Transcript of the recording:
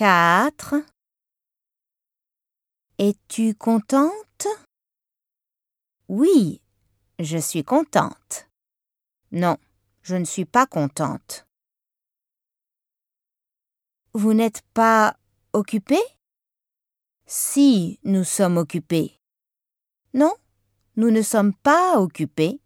4 Es-tu contente? Oui, je suis contente. Non, je ne suis pas contente. Vous n'êtes pas occupé Si, nous sommes occupés. Non, nous ne sommes pas occupés.